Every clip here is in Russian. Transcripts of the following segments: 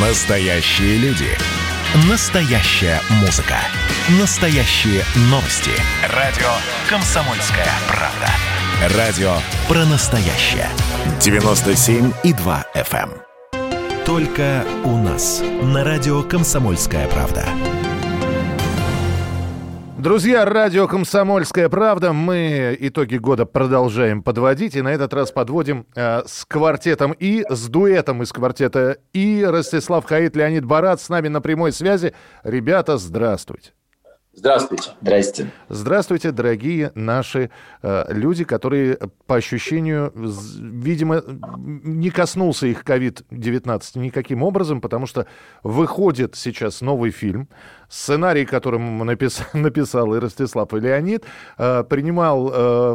Настоящие люди. Настоящая музыка. Настоящие новости. Радио «Комсомольская правда». Радио про настоящее. 97,2 FM. эм. Только у нас. На радио «Комсомольская правда». Друзья, радио «Комсомольская правда». Мы итоги года продолжаем подводить. И на этот раз подводим э, с квартетом И, с дуэтом из квартета И. Ростислав Хаид, Леонид Барат с нами на прямой связи. Ребята, здравствуйте. Здравствуйте. Здрасте. Здравствуйте, дорогие наши э, люди, которые, по ощущению, з- видимо, не коснулся их COVID-19 никаким образом, потому что выходит сейчас новый фильм, сценарий, которым напис- написал и Ростислав, и Леонид, э, принимал э,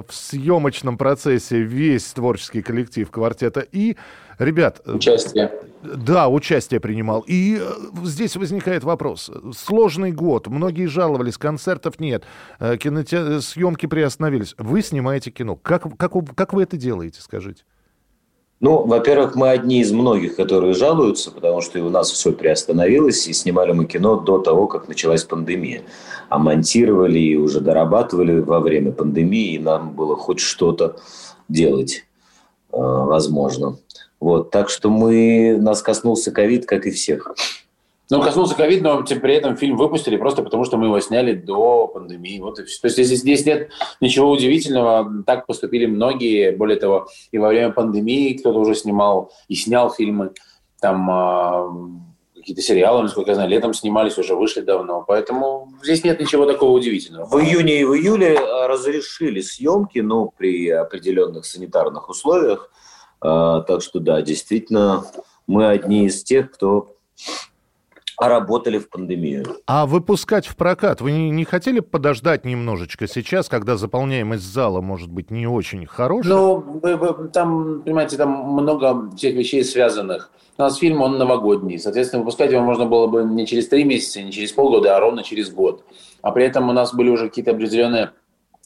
в съемочном процессе весь творческий коллектив квартета И. Ребят, э, Участие. да, участие принимал. И здесь возникает вопрос. Сложный год, многие жаловались, концертов нет, киноте- съемки приостановились. Вы снимаете кино. Как, как, как вы это делаете, скажите? Ну, во-первых, мы одни из многих, которые жалуются, потому что и у нас все приостановилось, и снимали мы кино до того, как началась пандемия. А монтировали и уже дорабатывали во время пандемии, и нам было хоть что-то делать, э, возможно. Вот, так что мы, нас коснулся ковид, как и всех. Ну, коснулся ковид, но при этом фильм выпустили просто потому, что мы его сняли до пандемии. Вот. То есть здесь, здесь нет ничего удивительного. Так поступили многие. Более того, и во время пандемии кто-то уже снимал и снял фильмы. Там а, какие-то сериалы, насколько я знаю, летом снимались, уже вышли давно. Поэтому здесь нет ничего такого удивительного. В июне и в июле э, разрешили съемки, но при определенных санитарных условиях. Э, Так что да, действительно, мы одни из тех, кто работали в пандемию. А выпускать в прокат вы не, не хотели подождать немножечко сейчас, когда заполняемость зала может быть не очень хорошая? Ну, вы- вы- там, понимаете, там много всех вещей связанных. У нас фильм, он новогодний. Соответственно, выпускать его можно было бы не через три месяца, не через полгода, а ровно через год. А при этом у нас были уже какие-то определенные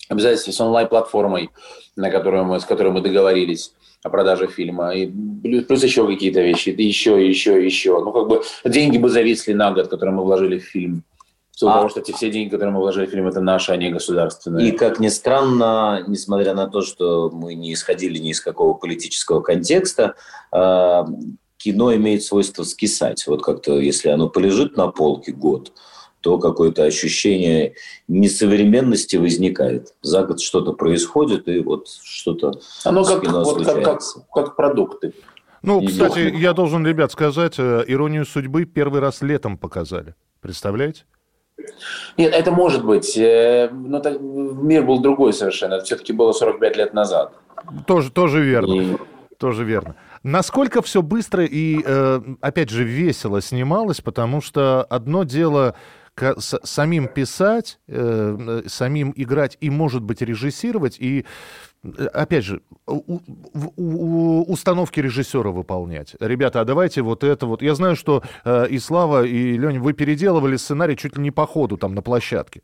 обязательства с онлайн-платформой, на которую мы, с которой мы договорились о продаже фильма. И плюс, плюс еще какие-то вещи. И еще, и еще, и еще. Ну, как бы деньги бы зависли на год, которые мы вложили в фильм. В силу А- того, что эти все деньги, которые мы вложили в фильм, это наши, а не государственные. И, как ни странно, несмотря на то, что мы не исходили ни из какого политического контекста, э, кино имеет свойство скисать. Вот как-то, если оно полежит на полке год, то какое-то ощущение несовременности возникает. За год что-то происходит, и вот что-то Оно как, вот, как, как, как продукты. Ну, И кстати, дохнут. я должен, ребят, сказать, э, «Иронию судьбы» первый раз летом показали. Представляете? Нет, это может быть. э, Но так- мир был другой совершенно. Это все-таки было 45 лет назад. Тоже, тоже верно. И Тоже верно. Насколько все быстро и, э, опять же, весело снималось, потому что одно дело самим писать, э, э, самим играть и, может быть, режиссировать, и, э, опять же, установки режиссера выполнять. Ребята, а давайте вот это вот. Я знаю, что и Слава, и Леня, вы переделывали сценарий чуть ли не по ходу там на площадке.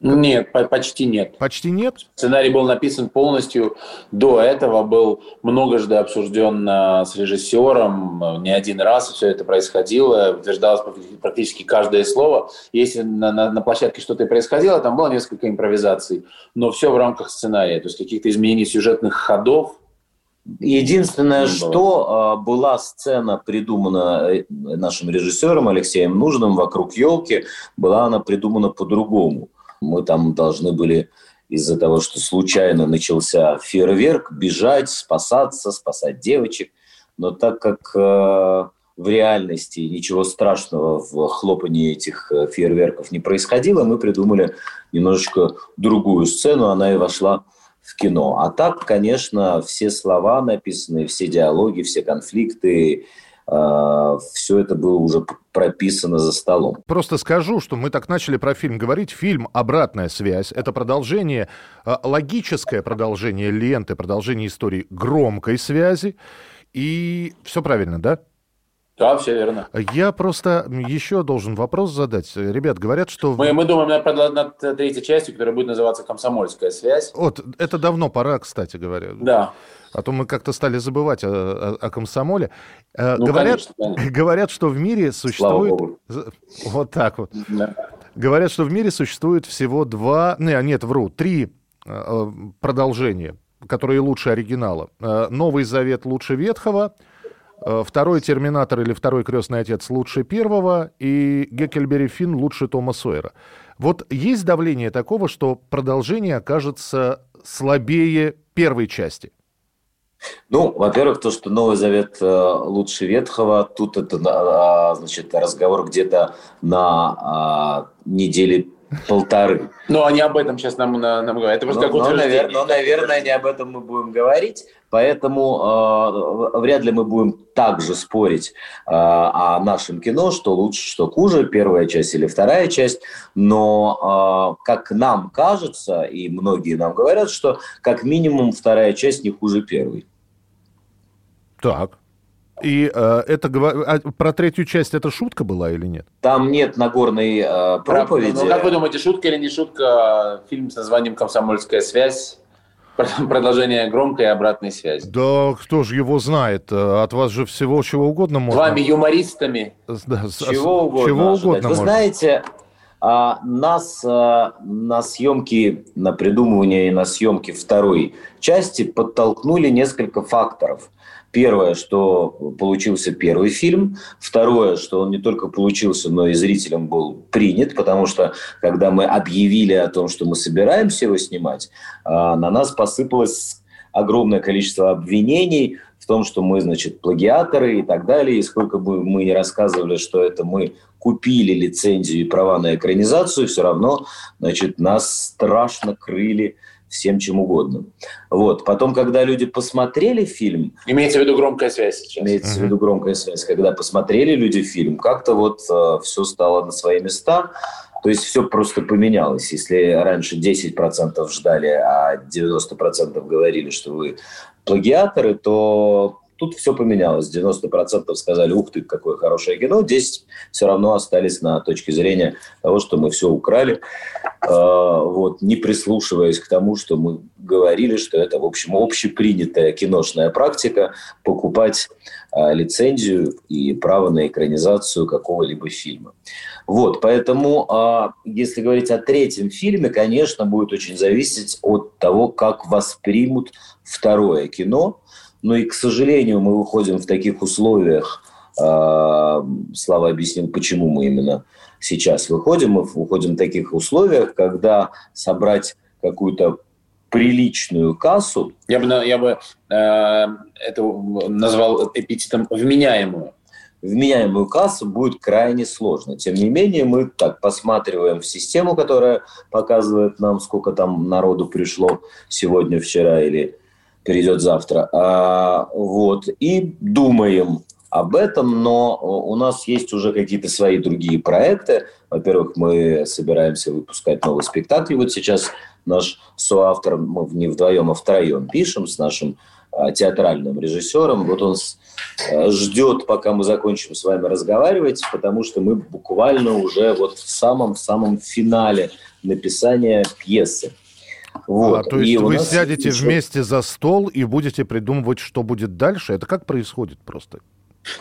Нет, по- почти нет. Почти нет? Сценарий был написан полностью. До этого был многожды обсужден э, с режиссером. э, Не один раз все это происходило. Утверждалось практи- практически каждое слово. Если на, на- на площадке что-то и происходило, там было несколько импровизаций. Но все в рамках сценария. То есть каких-то изменений сюжетных ходов Единственное, Не было. что э, была сцена придумана э, нашим режиссером Алексеем Нужным вокруг елки, была она придумана по-другому. Мы там должны были из-за того, что случайно начался фейерверк, бежать, спасаться, спасать девочек. Но так как э, в реальности ничего страшного в хлопании этих э, фейерверков не происходило, мы придумали немножечко другую сцену, она и вошла в кино. А так, конечно, все слова написаны, все диалоги, все конфликты, все это было уже прописано за столом. Просто скажу, что мы так начали про фильм говорить. Фильм «Обратная связь» — это продолжение, э, логическое продолжение ленты, продолжение истории громкой связи. И все правильно, да? Да, все верно. Я просто еще должен вопрос задать. Ребят, говорят, что... Мы, мы думаем над, над третьей частью, которая будет называться «Комсомольская связь». Вот, это давно пора, кстати говоря. Да. А то мы как-то стали забывать о, о, о комсомоле. Э, ну, говорят, конечно, конечно. говорят, что в мире существует... Вот так вот. Да. Говорят, что в мире существует всего два... Не, нет, вру, три э, продолжения, которые лучше оригинала. Э, Новый Завет лучше Ветхого, второй Терминатор или второй Крестный Отец лучше первого, и Геккельбери Финн лучше Тома Сойера. Вот есть давление такого, что продолжение окажется слабее первой части? Ну, во-первых, то, что Новый Завет э, лучше Ветхого, тут это, а, значит, разговор где-то на а, неделе полторы. Ну, они об этом сейчас нам, нам говорят. Это просто но, как но, навер, но, наверное, не об этом мы будем говорить. Поэтому э, вряд ли мы будем также спорить э, о нашем кино, что лучше, что хуже, первая часть или вторая часть. Но, э, как нам кажется, и многие нам говорят, что как минимум вторая часть не хуже первой. Так. И э, это а про третью часть это шутка была или нет? Там нет Нагорной э, проповеди. Ну, как вы думаете, шутка или не шутка? Фильм с названием «Комсомольская связь». Продолжение громкой и обратной связи. Да, кто же его знает? От вас же всего чего угодно можно. Вами юмористами. Да, чего угодно. Чего угодно Вы можно. знаете, а, нас а, на съемки, на придумывание и на съемки второй части подтолкнули несколько факторов. Первое, что получился первый фильм. Второе, что он не только получился, но и зрителям был принят, потому что когда мы объявили о том, что мы собираемся его снимать, а, на нас посыпалось огромное количество обвинений в том, что мы, значит, плагиаторы и так далее. И сколько бы мы ни рассказывали, что это мы купили лицензию и права на экранизацию, все равно, значит, нас страшно крыли всем чем угодно. Вот. Потом, когда люди посмотрели фильм... Имеется в виду громкая связь сейчас. Имеется uh-huh. в виду громкая связь. Когда посмотрели люди фильм, как-то вот э, все стало на свои места. То есть все просто поменялось. Если раньше 10% ждали, а 90% говорили, что вы плагиаторы, то Тут все поменялось. 90% сказали, ух ты, какое хорошее кино. 10% все равно остались на точке зрения того, что мы все украли, э, вот, не прислушиваясь к тому, что мы говорили, что это, в общем, общепринятая киношная практика покупать э, лицензию и право на экранизацию какого-либо фильма. Вот, поэтому, э, если говорить о третьем фильме, конечно, будет очень зависеть от того, как воспримут второе кино, но и, к сожалению, мы выходим в таких условиях, а, Слава объяснил, почему мы именно сейчас выходим. Мы выходим в таких условиях, когда собрать какую-то приличную кассу. Я бы, я бы э, это назвал эпитетом вменяемую. Вменяемую кассу будет крайне сложно. Тем не менее, мы так посматриваем в систему, которая показывает нам, сколько там народу пришло сегодня, вчера или перейдет завтра. А, вот, и думаем об этом, но у нас есть уже какие-то свои другие проекты. Во-первых, мы собираемся выпускать новый спектакль. Вот сейчас наш соавтор, мы не вдвоем, а втроем пишем с нашим а, театральным режиссером. Вот он а, ждет, пока мы закончим с вами разговаривать, потому что мы буквально уже вот в самом-самом финале написания пьесы. Вот. А, то есть и вы сядете еще... вместе за стол и будете придумывать, что будет дальше? Это как происходит просто?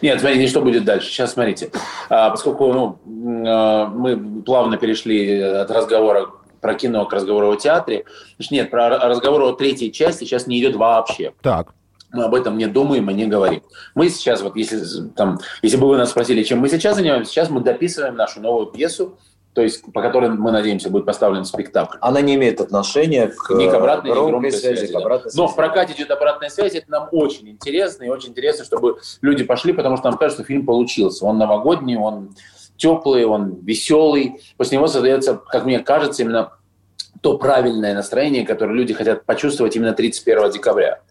Нет, смотрите, что будет дальше. Сейчас смотрите. А, поскольку ну, а, мы плавно перешли от разговора про кино к разговору о театре, значит, нет, про разговор о третьей части сейчас не идет вообще. Так. Мы об этом не думаем и не говорим. Мы сейчас, вот если, там, если бы вы нас спросили, чем мы сейчас занимаемся, сейчас мы дописываем нашу новую пьесу, то есть по которой, мы надеемся, будет поставлен спектакль. Она не имеет отношения к, ни к обратной, к громкой связи. связи. К обратной Но в прокате идет обратная связь, это нам очень интересно, и очень интересно, чтобы люди пошли, потому что нам кажется, что фильм получился. Он новогодний, он теплый, он веселый. После него создается, как мне кажется, именно то правильное настроение, которое люди хотят почувствовать именно 31 декабря.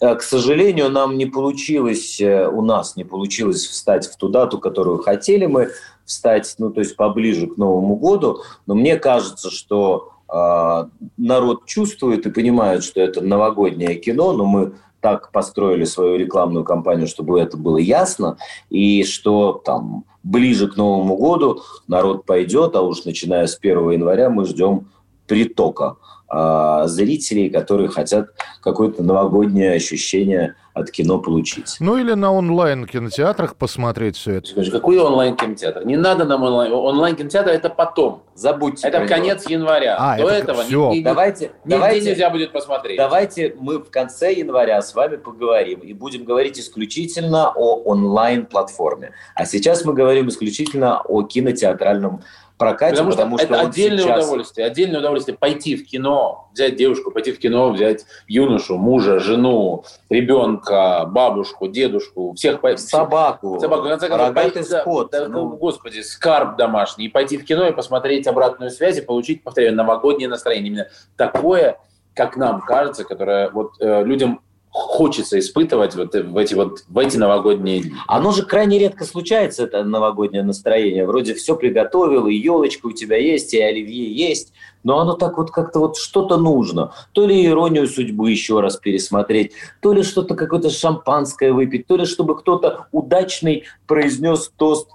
Э, к сожалению, нам не получилось, э, у нас не получилось встать в ту дату, которую хотели мы встать, ну, то есть поближе к Новому году, но мне кажется, что э, народ чувствует и понимает, что это новогоднее кино, но мы так построили свою рекламную кампанию, чтобы это было ясно, и что там ближе к Новому году народ пойдет, а уж начиная с 1 января мы ждем притока э, зрителей, которые хотят какое-то новогоднее ощущение от кино получить. Ну или на онлайн-кинотеатрах посмотреть все это. Скажи, какой онлайн-кинотеатр? Не надо нам онлайн. Онлайн-кинотеатр это потом. Забудьте. Это конец января. А, До это этого всё. ни- ни- Давайте, нигде давайте, нельзя будет посмотреть. давайте мы в конце января с вами поговорим и будем говорить исключительно о онлайн-платформе. А сейчас мы говорим исключительно о кинотеатральном прокате, Потому что потому что, это он отдельное сейчас- удовольствие. Отдельное удовольствие пойти в кино, взять девушку, пойти в кино, взять юношу, мужа, жену, ребенка, бабушку, дедушку, всех собаку, Собаку, в конце концов, рогатый пойти- скот. да, ну, Господи, скарб домашний. И пойти в кино и посмотреть обратную связь и получить, повторяю, новогоднее настроение. Именно такое, как нам кажется, которое вот э, людям хочется испытывать вот э, в эти вот в эти новогодние дни. Оно же крайне редко случается, это новогоднее настроение. Вроде все приготовил, и елочка у тебя есть, и оливье есть, но оно так вот как-то вот что-то нужно. То ли иронию судьбы еще раз пересмотреть, то ли что-то какое-то шампанское выпить, то ли чтобы кто-то удачный произнес тост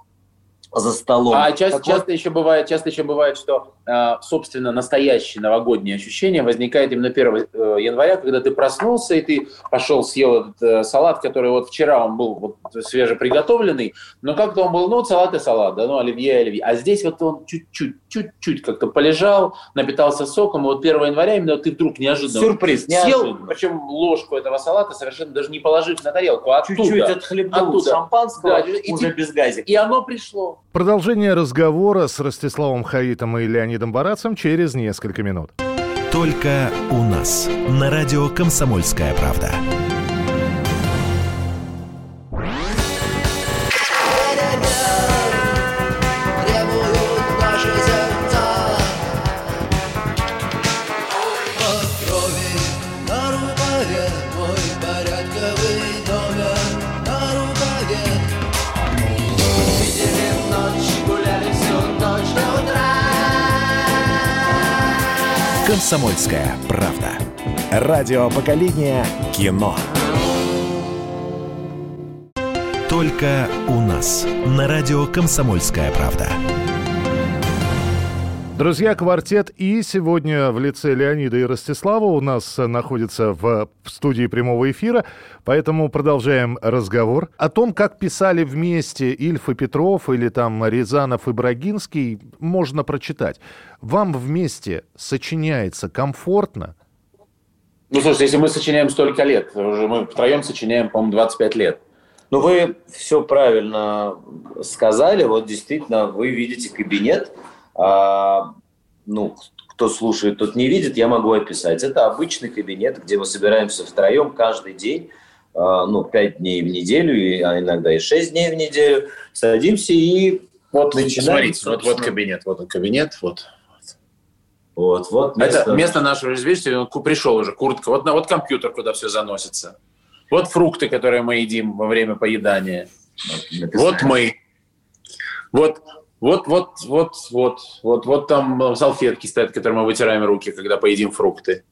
за столом. А часто, Так вот, часто еще бывает, часто еще бывает, что, э, собственно, настоящее новогоднее ощущение возникает именно 1 э, января, когда ты проснулся и ты пошел съел этот э, салат, который вот вчера он был вот свежеприготовленный, но как-то он был, ну, салат и салат, да, ну, оливье, оливье. А здесь вот он чуть-чуть, чуть-чуть как-то полежал, напитался соком, и вот 1 января именно ты вдруг неожиданно Сюрприз, съел, неожиданно. причем ложку этого салата совершенно даже не положив на тарелку, а оттуда. Чуть-чуть отхлебнул Оттуда. шампанского, Да, и уже ты- без газика. И оно пришло. Продолжение разговора с Ростиславом Хаитом и Леонидом Барацем через несколько минут. Только у нас. На радио «Комсомольская правда». «Комсомольская правда». Радио поколения кино. Только у нас. На радио «Комсомольская правда». Друзья, квартет и сегодня в лице Леонида и Ростислава у нас находится в студии прямого эфира, поэтому продолжаем разговор о том, как писали вместе Ильф и Петров или там Рязанов и Брагинский, можно прочитать. Вам вместе сочиняется комфортно? Ну, слушай, если мы сочиняем столько лет, уже мы втроем сочиняем, по-моему, 25 лет. Ну, вы все правильно сказали. Вот действительно, вы видите кабинет. А, ну, кто слушает, тот не видит, я могу описать. Это обычный кабинет, где мы собираемся втроем каждый день, а, ну, пять дней в неделю, а иногда и шесть дней в неделю. Садимся и Вот, Начинаем, смотрите, вот, вот кабинет, вот он кабинет, вот. вот, вот Это место нашего, видите, он пришел уже, куртка, вот, вот компьютер, куда все заносится. Вот фрукты, которые мы едим во время поедания. Вот мы. Вот, вот, вот, вот, вот, вот, вот там салфетки стоят, которые мы вытираем руки, когда поедим фрукты.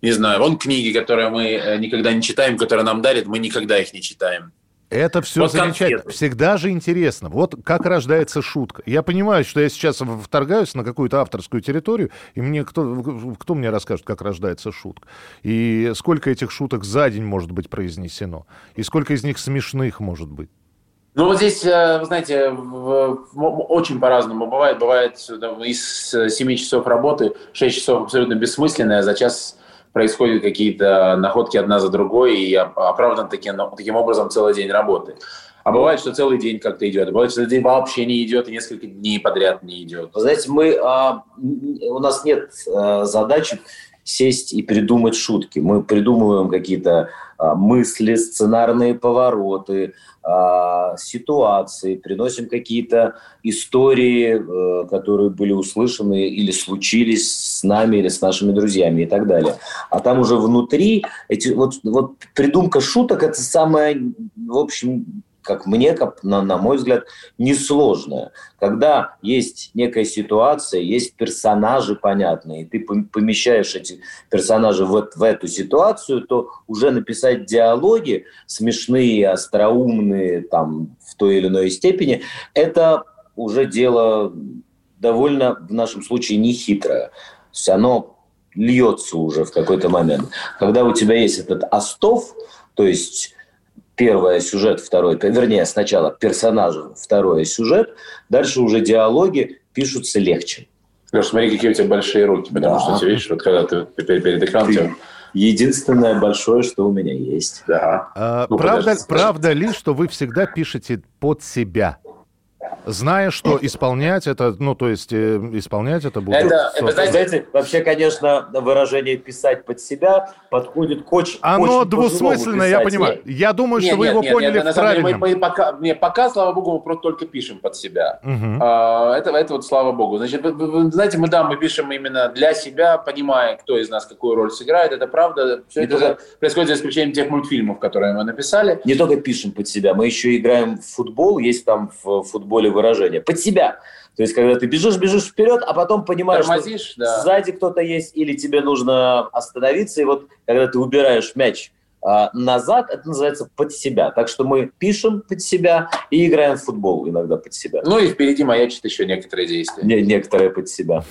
Не знаю, вон книги, которые мы э, никогда не читаем, которые нам дарят, мы никогда их не читаем. Это все Вот замечательно. конфеты. Всегда же интересно. Вот как рождается шутка. Я понимаю, что я сейчас вторгаюсь на какую-то авторскую территорию, и мне кто, кто мне расскажет, как рождается шутка? И сколько этих шуток за день может быть произнесено? И сколько из них смешных может быть? Ну, вот здесь, э, вы знаете, очень по-разному бывает. Бывает из 7 часов работы 6 часов абсолютно бессмысленное, за час происходят какие-то находки одна за другой, и оп- оправдан таким, таким образом целый день работы. А бывает, что целый день как-то идет, бывает, что целый день вообще не идет, и несколько дней подряд не идет. Знаете, мы, а, у нас нет а, задачи сесть и придумать шутки. Мы придумываем какие-то а, мысли, сценарные повороты, а, ситуации, приносим какие-то истории, э, которые были услышаны или случились с нами или с нашими друзьями и так далее. А там уже внутри эти вот, вот придумка шуток это самое, в общем, как мне, как, на, на мой взгляд, несложная. Когда есть некая ситуация, есть персонажи понятные, и ты пом- помещаешь эти персонажи в, в эту ситуацию, то уже написать диалоги смешные, остроумные, там, в той или иной степени, это уже дело довольно, в нашем случае, нехитрое. То есть оно льется уже в какой-то момент. Когда у тебя есть этот остов, то есть первое сюжет, второй, вернее, сначала персонажи, второе сюжет, дальше уже диалоги пишутся легче. Леш, смотри, какие у тебя большие руки, потому Да. что ты видишь, вот когда ты перед, перед экраном, Ты- тебя- Единственное большое, что у меня есть. да. А, Ну, правда, подожди, правда ли, что вы всегда пишете под себя? Зная, что исполнять это, ну, то есть э, исполнять это будет... Это- это, знаете, Знаете, вообще, конечно, выражение «писать под себя» подходит к очень Оно очень двусмысленно, я понимаю. Я думаю, что Нет, вы нет, его нет, поняли нет, в деле мы- мы пока, не, пока, слава богу, мы просто только пишем под себя. Мгм. А, Это, это вот слава богу. Значит, вы- вы- вы знаете, мы да, мы пишем именно для себя, понимая, кто из нас какую роль сыграет. Это правда. Все Не это только- происходит за исключением тех мультфильмов, которые мы написали. не только пишем под себя, мы еще играем в футбол, есть там в футболе выражение «под себя». То есть, когда ты бежишь, бежишь вперед, а потом понимаешь, что Тормозишь, да. сзади кто-то есть, или тебе нужно остановиться, и вот когда ты убираешь мяч а, назад, это называется под себя. Так что мы пишем под себя и играем в футбол иногда под себя. Ну и впереди маячат еще некоторые действия. Не- некоторые под себя.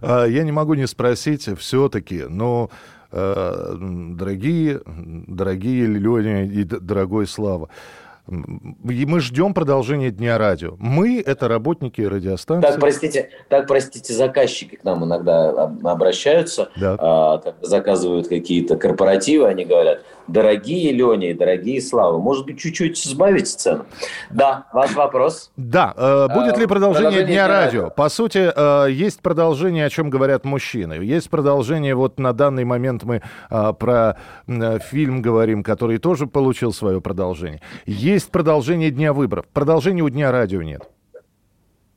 А, Я не могу не спросить все-таки, но э, дорогие, дорогие Леня и дорогой Слава, и мы ждем продолжения Дня радио. Мы — это работники радиостанции. Так, простите, так, простите, заказчики к нам иногда об- обращаются, Да. а, как заказывают какие-то корпоративы, они говорят, дорогие Леня и дорогие Слава, может быть, чуть-чуть сбавить цену? Да, ваш вопрос. Да, э, будет А, ли продолжение, продолжение Дня Дня радио? радио. По сути, э, есть продолжение, о чем говорят мужчины. Есть продолжение, вот на данный момент мы э, про э, фильм говорим, который тоже получил свое продолжение. Есть продолжение Дня выборов. Продолжения у Дня радио нет.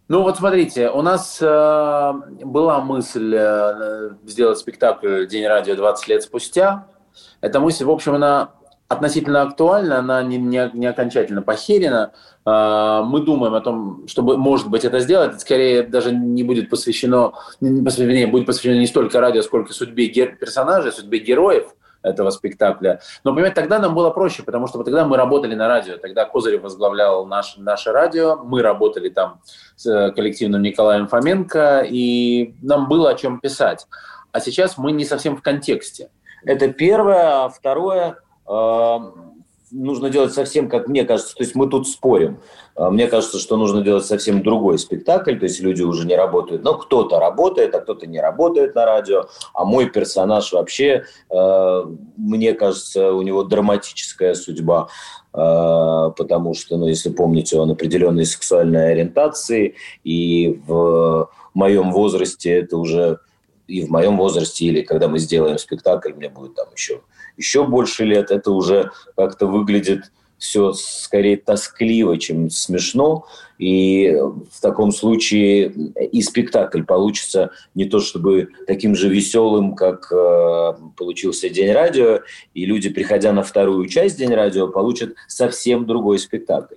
Ну вот смотрите, у нас э, была мысль э, сделать спектакль «День радио 20 лет спустя». Эта мысль, в общем, она относительно актуальна, она не, не, не окончательно похерена. Э, мы думаем о том, чтобы, может быть, это сделать. Скорее даже не будет посвящено, не, посвя- вернее, будет посвящено не столько радио, сколько судьбе гер- персонажей, судьбе героев этого спектакля. Но, понимаете, тогда нам было проще, потому что тогда мы работали на радио. Тогда Козырев возглавлял наш, наше радио, мы работали там с э, коллективным Николаем Фоменко, и нам было о чем писать. А сейчас мы не совсем в контексте. Это первое. А второе, э, нужно делать совсем, как мне кажется, то есть мы тут спорим. А Мне кажется, что нужно делать совсем другой спектакль, то есть люди уже не работают. Но кто-то работает, а кто-то не работает на радио. А мой персонаж вообще, э, мне кажется, у него драматическая судьба, э, потому что, ну, если помните, он определенной сексуальной ориентации, и в моем возрасте это уже и в моем возрасте, или когда мы сделаем спектакль, мне будет там еще, еще больше лет, это уже как-то выглядит все скорее тоскливо, чем смешно. И в таком случае и спектакль получится не то чтобы таким же веселым, как э, получился День радио, и люди, приходя на вторую часть День радио, получат совсем другой спектакль.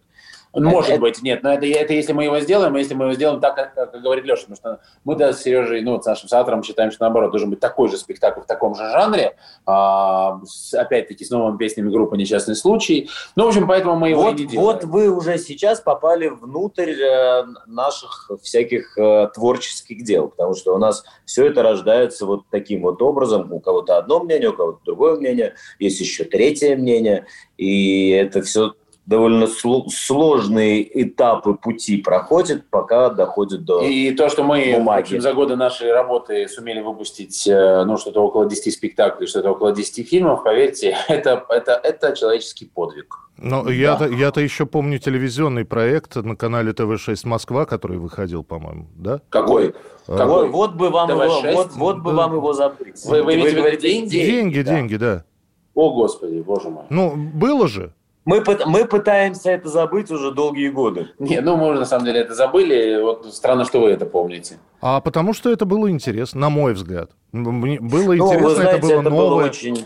Может Это- быть, нет, но это, это если мы его сделаем, а если мы его сделаем так, как, как говорит Леша, потому что мы да, с Сережей, ну, с нашим соавтором считаем, что наоборот, должен быть такой же спектакль в таком же жанре, а, с- опять-таки с новыми песнями группы «Несчастный случай». Ну, в общем, поэтому мы его Вот, и делаем. вот вы уже сейчас попали внутрь э, наших всяких э, творческих дел, потому что у нас все это рождается вот таким вот образом. У кого-то одно мнение, у кого-то другое мнение, есть еще третье мнение, и это все довольно сло- сложные этапы пути проходит, пока доходит до... И то, что мы в бумаги. общем, за годы нашей работы сумели выпустить э, ну, что-то около 10 спектаклей, что-то около 10 фильмов, поверьте, это, это, это человеческий подвиг. Ну, я-то, я-то еще помню телевизионный проект на канале ТВ-6 Москва, который выходил, по-моему, да? Какой? А, Какой? Вот, вот бы вам его, ТВ-6? вот, вот бы Да. вам его забыть. Вы- вы имеете в виду говорите деньги? Деньги, да. деньги, да. О, Господи, боже мой. Ну, было же. Мы, мы пытаемся это забыть уже долгие годы. Не, ну, мы уже на самом деле это забыли. Вот странно, что вы это помните. А потому что это было интересно, на мой взгляд. Мне было Ну, интересно, вы знаете, это было это новое. было очень,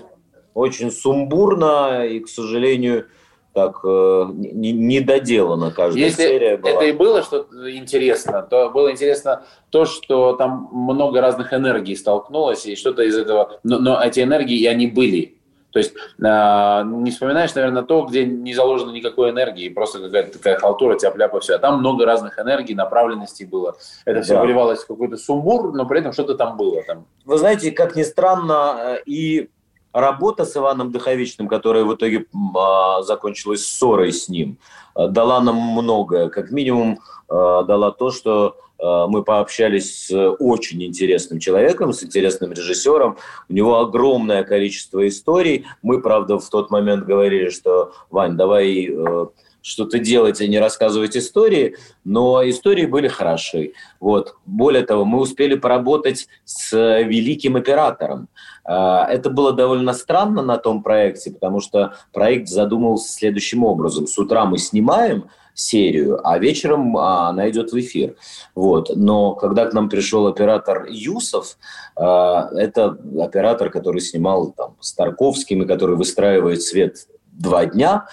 очень сумбурно, и, к сожалению, так э, не, не доделана каждая Если серия была. это и было что-то интересно, то было интересно то, что там много разных энергий столкнулось, и что-то из этого... Но, но эти энергии, и они были. То есть а, не вспоминаешь, наверное, то, где не заложено никакой энергии, просто какая-то такая халтура, тяп-ляпа, все. А там много разных энергий, направленностей было. Это все Да. выливалось в какой-то сумбур, но при этом что-то там было. Там. Вы знаете, как ни странно, э, и работа с Иваном Дыховичным, которая в итоге а, закончилась ссорой с ним, э, дала нам многое. Как минимум э, дала то, что э, мы пообщались с очень интересным человеком, с интересным режиссером. У него огромное количество историй. Мы, правда, в тот момент говорили, что, Вань, давай э, что-то делать, а не рассказывать истории, но истории были хороши. Вот. Более того, мы успели поработать с великим оператором. Это было довольно странно на том проекте, потому что проект задумывался следующим образом. С утра мы снимаем серию, а вечером а, она идет в эфир. Вот. Но когда к нам пришел оператор Юсов, а, это оператор, который снимал там, с Тарковским и который выстраивает свет два дня,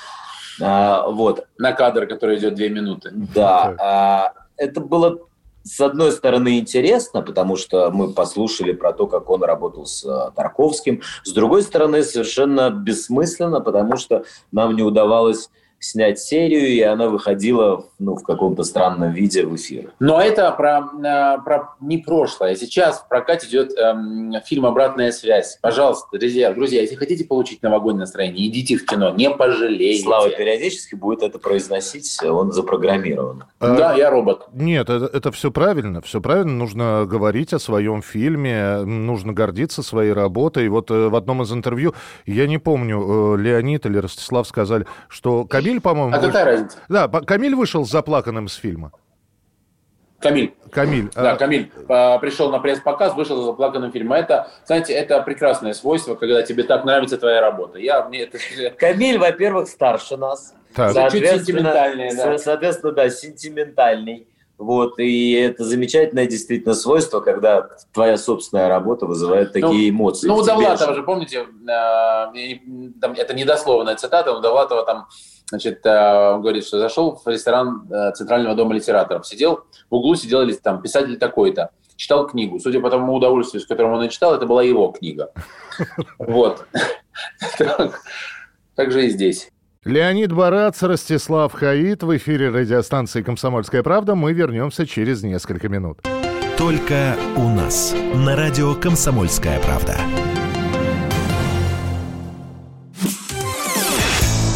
а, вот, На кадр, который идет две минуты. да, а, это было с одной стороны интересно, потому что мы послушали про то, как он работал с Тарковским. С другой стороны, совершенно бессмысленно, потому что нам не удавалось снять серию, и она выходила ну, в каком-то странном виде в эфир. Но это про, э, про не прошлое. Сейчас в прокате идет эм, фильм «Обратная связь». Пожалуйста, друзья, друзья, если хотите получить новогоднее настроение, идите в кино, не пожалеете. Слава периодически будет это произносить, он запрограммирован. Да, я робот. Нет, это, все правильно, все правильно. Нужно говорить о своем фильме, нужно гордиться своей работой. Вот э, в одном из интервью, я не помню, Леонид или Ростислав сказали, что Камиль, по-моему... А вышел- какая разница? Да, Камиль вышел заплаканным с фильма. Камиль. Камиль. Да, а, Камиль пришел на пресс-показ, вышел за заплаканным фильмом. Это, знаете, это прекрасное свойство, когда тебе так нравится твоя работа. Я, мне это... Камиль, во-первых, старше нас. так. За- Чуть Соответственно, сентиментальный, да. со- Соответственно, да, сентиментальный. Вот, и это замечательное действительно свойство, когда твоя собственная работа вызывает такие эмоции. Ну, у Довлатова же. помните, э, там, это недословная цитата, у Довлатова там, значит, э, он говорит, что зашел в ресторан э, Центрального дома литераторов, сидел, в углу сидел там писатель такой-то, читал книгу. Судя по тому удовольствию, с которым он ее читал, это была его книга. Вот. Так- Так же и здесь. Леонид Барац, Ростислав Хаид в эфире радиостанции «Комсомольская правда». Мы вернемся через несколько минут. Только у нас. На радио «Комсомольская правда».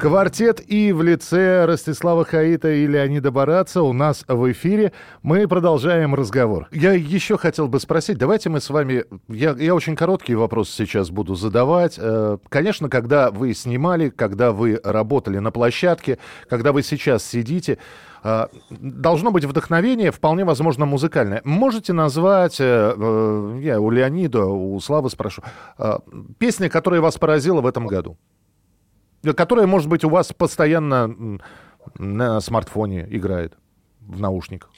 Квартет И в лице Ростислава Хаита и Леонида Бараца у нас в эфире. Мы продолжаем разговор. Я еще хотел бы спросить, давайте мы с вами... Я, я очень короткие вопросы сейчас буду задавать. Э, Конечно, когда вы снимали, когда вы работали на площадке, когда вы сейчас сидите, э, должно быть вдохновение, вполне возможно, музыкальное. Можете назвать, э, я у Леонида, у Славы спрошу, песня, которая вас поразила в этом году? Которая, может быть, у вас постоянно на смартфоне играет в наушниках.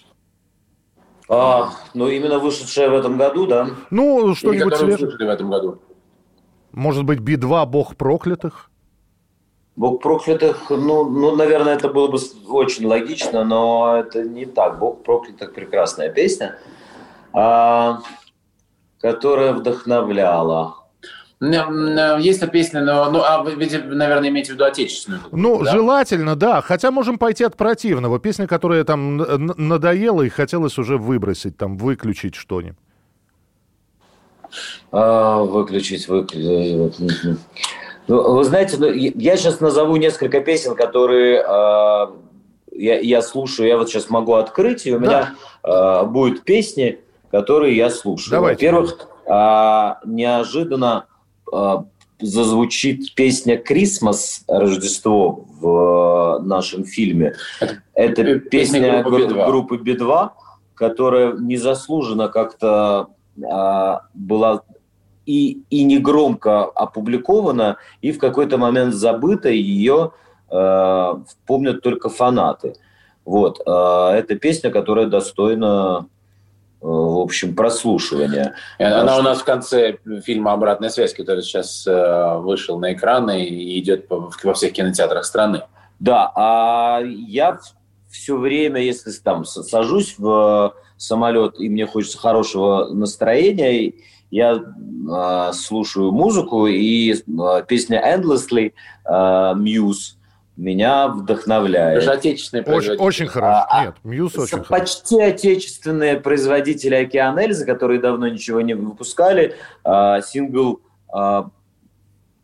А, ну, именно вышедшая в этом году, да. Ну, что-нибудь свежее. в этом году. Может быть, Би-2 «Бог проклятых»? Бог проклятых, ну, ну, наверное, это было бы очень логично, но это не так. Бог проклятых прекрасная песня, а, которая вдохновляла. М, Есть песня, но, ну, а вы, ведь, наверное, имеете в виду отечественную. Ну, да? желательно, да. Хотя можем пойти от противного. Песня, которая там надоела и хотелось уже выбросить, там, выключить что-нибудь. А, выключить, выключить. Ну, вы знаете, ну, я- сейчас назову несколько песен, которые а, я, я слушаю. Я вот сейчас могу открыть, и у меня а, будут песни, которые я слушаю. Давайте. Во-первых, а, неожиданно зазвучит песня «Крисмас» Рождество в э, нашем фильме. Это песня песня группы гру- B2. группы Би-2, которая незаслуженно как-то а, была и, и негромко опубликована, и в какой-то момент забыта, и ее э, помнят только фанаты. Вот. а, это песня, которая достойна, э, в общем, прослушивания. И Она у нас в конце фильма «Обратная связь», который сейчас э, вышел на экраны и идет во всех кинотеатрах страны. Да, а я все время, если там сажусь в самолет и мне хочется хорошего настроения, я э, слушаю музыку, и э, песня «Endlessly» э, Muse меня вдохновляет. Это же отечественные Очень, производители. очень хорошо. А, Нет, Мьюз очень С- хорошо. Почти отечественные производители «Океан Эльзы», которые давно ничего не выпускали, а, сингл а,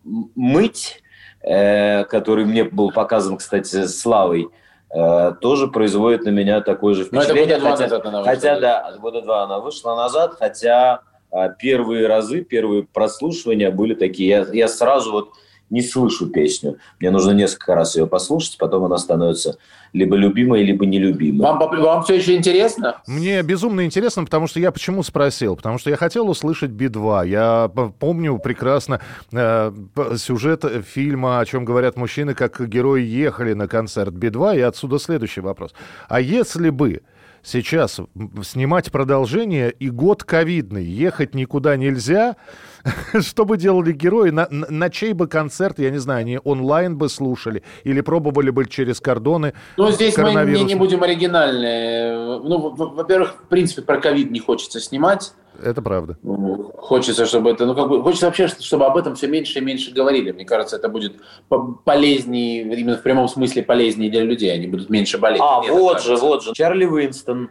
«М- «Мыть», э, который мне был показан, кстати, Славой, э, тоже производит на меня такое же Ну, это впечатление. года два хотя- назад она вышла. Хотя, да, года два она вышла назад, хотя а, первые разы, первые прослушивания были такие. Я, я сразу вот не слышу песню. Мне нужно несколько раз ее послушать, потом она становится либо любимой, либо нелюбимой. Вам, вам все еще интересно? Мне безумно интересно, потому что я почему спросил? Потому что я хотел услышать Би-2. Я помню прекрасно э, сюжет фильма, о чем говорят мужчины, как герои ехали на концерт Би-2, и отсюда следующий вопрос. А если бы сейчас снимать продолжение и год ковидный, ехать никуда нельзя, что бы делали герои? На, на- на чей бы концерт, я не знаю, они онлайн бы слушали или пробовали бы через кордоны Ну, здесь мы не, не будем оригинальны. Ну, во-первых, в принципе, про ковид не хочется снимать. Это правда. Ну, Хочется, чтобы это, ну, как бы, хочется вообще, чтобы об этом все меньше и меньше говорили. Мне кажется, это будет по- полезнее, именно в прямом смысле полезнее для людей. Они будут меньше болеть. А, Мне вот же, вот же. Чарли Уинстон.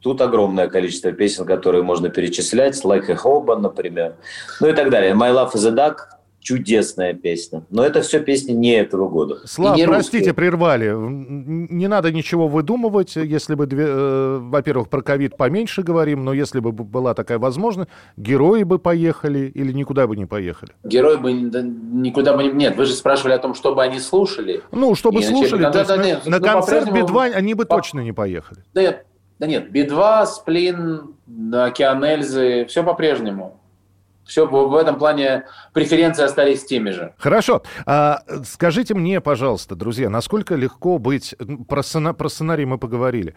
Тут огромное количество песен, которые можно перечислять. Like a Hoban, например. Ну и так далее. My Love is a Duck. Чудесная песня. Но это все песни не этого года. Слав, И не простите, русские. прервали. Не надо ничего выдумывать, если бы, две- э, во-первых, про ковид поменьше говорим, но если бы была такая возможность, герои бы поехали или никуда бы не поехали. Герой бы да, никуда бы не... Нет, вы же спрашивали о том, что бы они слушали. Ну, чтобы И слушали, есть да, да, на, нет, на ну, концерт по-прежнему- Би-2 они бы по- точно не поехали. Да нет, да нет, Би-2, Сплин, Океан Эльзы, все по-прежнему. Все в этом плане преференции остались теми же. Хорошо. А, скажите мне, пожалуйста, друзья, насколько легко быть... Про, сцена- про сценарий мы поговорили.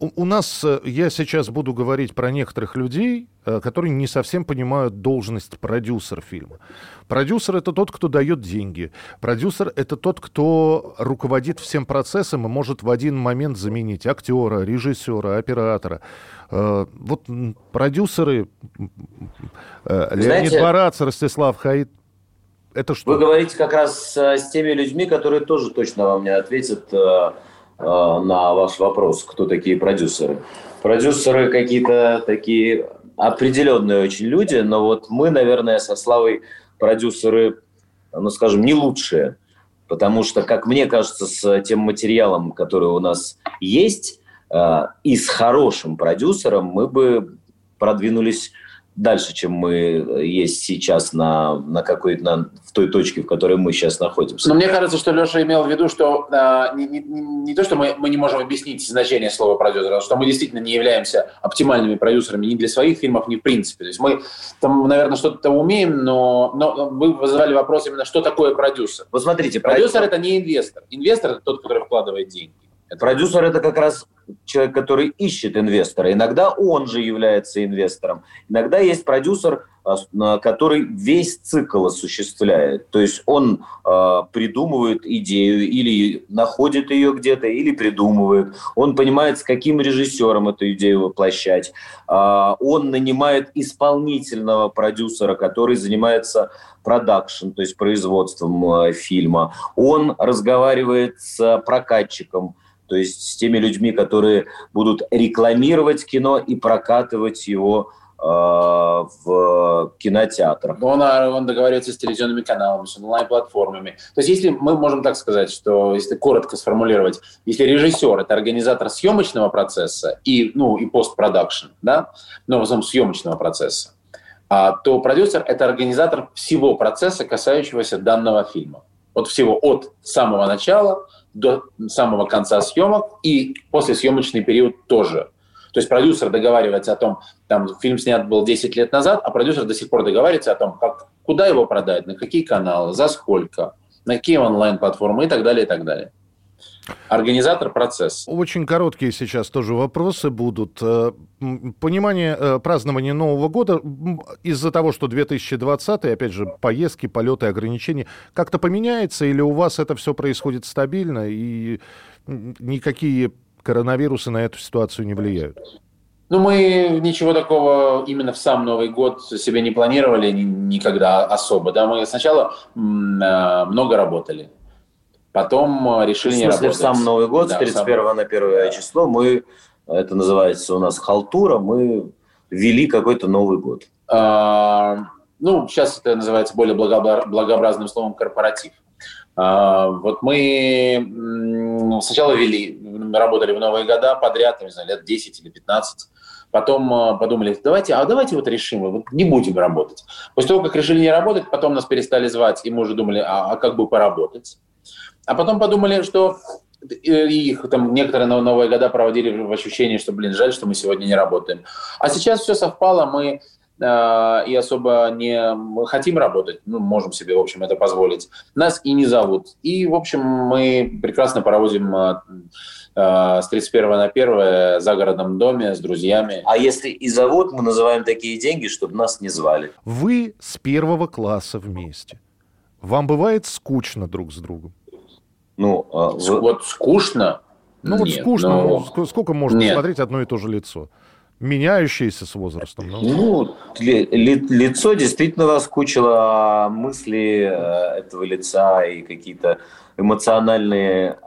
У, нас, э, я сейчас буду говорить про некоторых людей, э, которые не совсем понимают должность продюсера фильма. Продюсер это тот, кто дает деньги. Продюсер это тот, кто руководит всем процессом и может в один момент заменить актера, режиссера, оператора. Э, Вот продюсеры Леонид Знаете- Барац, Ростислав Хаид, это что? Вы говорите как раз с теми людьми, которые тоже точно вам не ответят на ваш вопрос, кто такие продюсеры. Продюсеры какие-то такие определенные очень люди, но вот мы, наверное, со Славой продюсеры, ну, скажем, не лучшие. Потому что, как мне кажется, с тем материалом, который у нас есть, э, и с хорошим продюсером мы бы продвинулись дальше, чем мы э, есть сейчас на, на какой-то на- в той точке, в которой мы сейчас находимся. Но мне кажется, что Леша имел в виду, что а, не, не- не- то, что мы, мы не можем объяснить значение слова продюсер, а что мы действительно не являемся оптимальными продюсерами ни для своих фильмов, ни в принципе. То есть мы там, наверное, что-то умеем, но, но вы вызывали вопрос именно, что такое продюсер. Вот смотрите, Продюсер – это не инвестор. Инвестор – это тот, который вкладывает деньги. Продюсер это как раз человек, который ищет инвестора. Иногда он же является инвестором. Иногда есть продюсер, а, который весь цикл осуществляет. То есть он а, придумывает идею или находит ее где-то, или придумывает. Он понимает, с каким режиссером эту идею воплощать. А, он нанимает исполнительного продюсера, который занимается продакшн, то есть производством э, фильма. Он разговаривает с прокатчиком, то есть с теми людьми, которые будут рекламировать кино и прокатывать его э, в кинотеатрах. Он, а, он договаривается с телевизионными каналами, с онлайн-платформами. То есть если мы можем так сказать, что если коротко сформулировать, если режиссер – это организатор съемочного процесса и, ну, и постпродакшн, да, но в основном съемочного процесса, а, то продюсер – это организатор всего процесса, касающегося данного фильма. Вот всего от самого начала до самого конца съемок и после съемочный период тоже. То есть продюсер договаривается о том, там фильм снят был 10 лет назад, а продюсер до сих пор договаривается о том, как, куда его продать, на какие каналы, за сколько, на какие онлайн-платформы и так далее, и так далее. Организатор процесса. Очень короткие сейчас тоже вопросы будут. Э, Понимание э, празднования Нового года из-за того, что 2020, опять же, поездки, полеты, ограничения, как-то поменяется или у вас это все происходит стабильно и никакие коронавирусы на эту ситуацию не влияют? Ну, мы ничего такого именно в сам Новый год себе не планировали ни- никогда особо. Да, мы сначала э, много работали, потом э, решили не смысле, в работать. сам Новый год, Да, с в 31 на 1 число, мы, это называется у нас халтура, мы ввели какой-то Новый год. А, ну, сейчас это называется более благообразным словом корпоратив. А, вот мы м, сначала вели, работали в Новые года подряд, не знаю, лет 10 или 15. Потом а, подумали, давайте, а давайте вот решим, вот не будем работать. После того, как решили не работать, потом нас перестали звать, и мы уже думали, а, а как бы поработать. А потом подумали, что и их там некоторые нов- Новые года проводили в ощущении, что, блин, жаль, что мы сегодня не работаем. А сейчас все совпало, мы э, и особо не хотим работать, ну, можем себе, в общем, это позволить. Нас и не зовут. И, в общем, мы прекрасно проводим э, э, с 31 на 1 в загородном доме с друзьями. А если и зовут, мы называем такие деньги, чтобы нас не звали. Вы с первого класса вместе. Вам бывает скучно друг с другом? Ну, а вы- Вот скучно? Ну вот Нет, скучно, ну, ну, ск- сколько можно нет. смотреть одно и то же лицо? Меняющееся с возрастом. ну. Ну, ли- ли- лицо действительно наскучило, а мысли э, этого лица и какие-то эмоциональные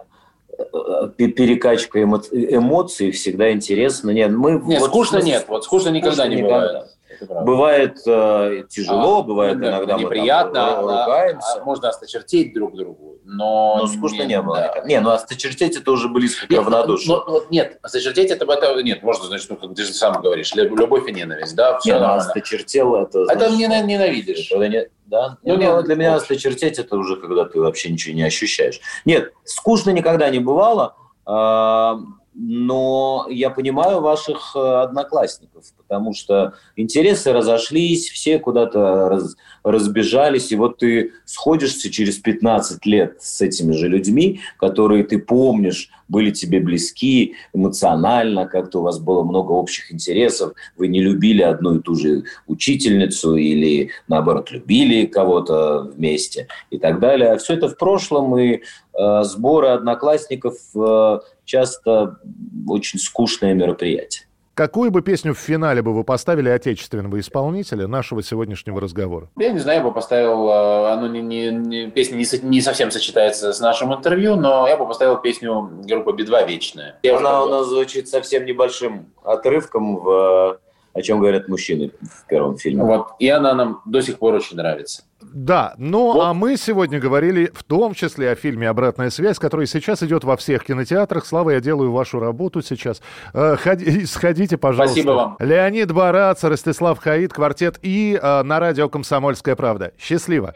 э, пе- перекачка эмо- эмоций всегда интересно. Нет, мы Нет, вот скучно смысл- нет. Вот скучно никогда не никогда. бывает. Правда. Бывает э, тяжело, А, бывает ну, да, иногда мы там неприятно, ру- а- ругаемся. а можно осточертеть друг другу, но... но скучно не было. да. Не, ну осточертеть это уже близко к Нет, равнодушию. ну, ну, нет, осточертеть это, это нет, можно, значит, ну, как ты же сам говоришь, лю- любовь и ненависть, да, все Не, ну нормально. осточертел это... Это значит, не на- ненавидишь. Когда не- да? Ну, Ну, нет, для меня осточертеть это уже когда ты вообще ничего не ощущаешь. Нет, скучно никогда не бывало, а, но я понимаю ваших э, одноклассников, потому что интересы разошлись, все куда-то раз- разбежались, и вот ты сходишься через 15 лет с этими же людьми, которые ты помнишь, были тебе близки эмоционально, как-то у вас было много общих интересов, вы не любили одну и ту же учительницу или, наоборот, любили кого-то вместе и так далее. Все это в прошлом, и э, сборы одноклассников э, часто очень скучное мероприятие. Какую бы песню в финале бы вы поставили отечественного исполнителя нашего сегодняшнего разговора? Я не знаю, я бы поставил, э, оно не, не- не- песня не, не совсем сочетается с нашим интервью, но я бы поставил песню группы Би-2 «Вечная». Я Она у нас звучит совсем небольшим отрывком в «О чем говорят мужчины» в первом фильме. Вот, и она нам до сих пор очень нравится. Да, ну Вот. а мы сегодня говорили в том числе о фильме «Обратная связь», который сейчас идет во всех кинотеатрах. Слава, я делаю вашу работу сейчас. Э, ходи- сходите, пожалуйста. Спасибо вам. Леонид Барац, Ростислав Хаид, квартет и э, на радио «Комсомольская правда». Счастливо.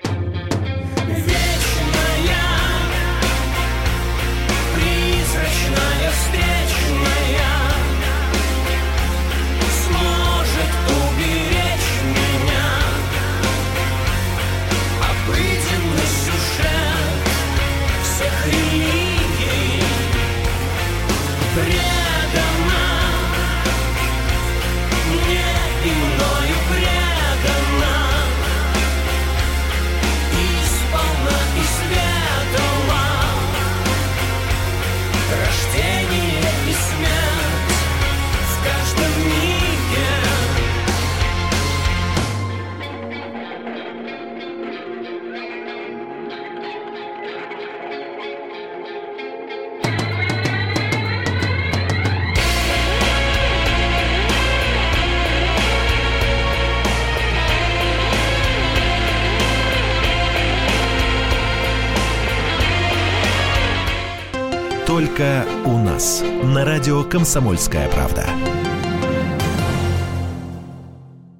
«Комсомольская правда».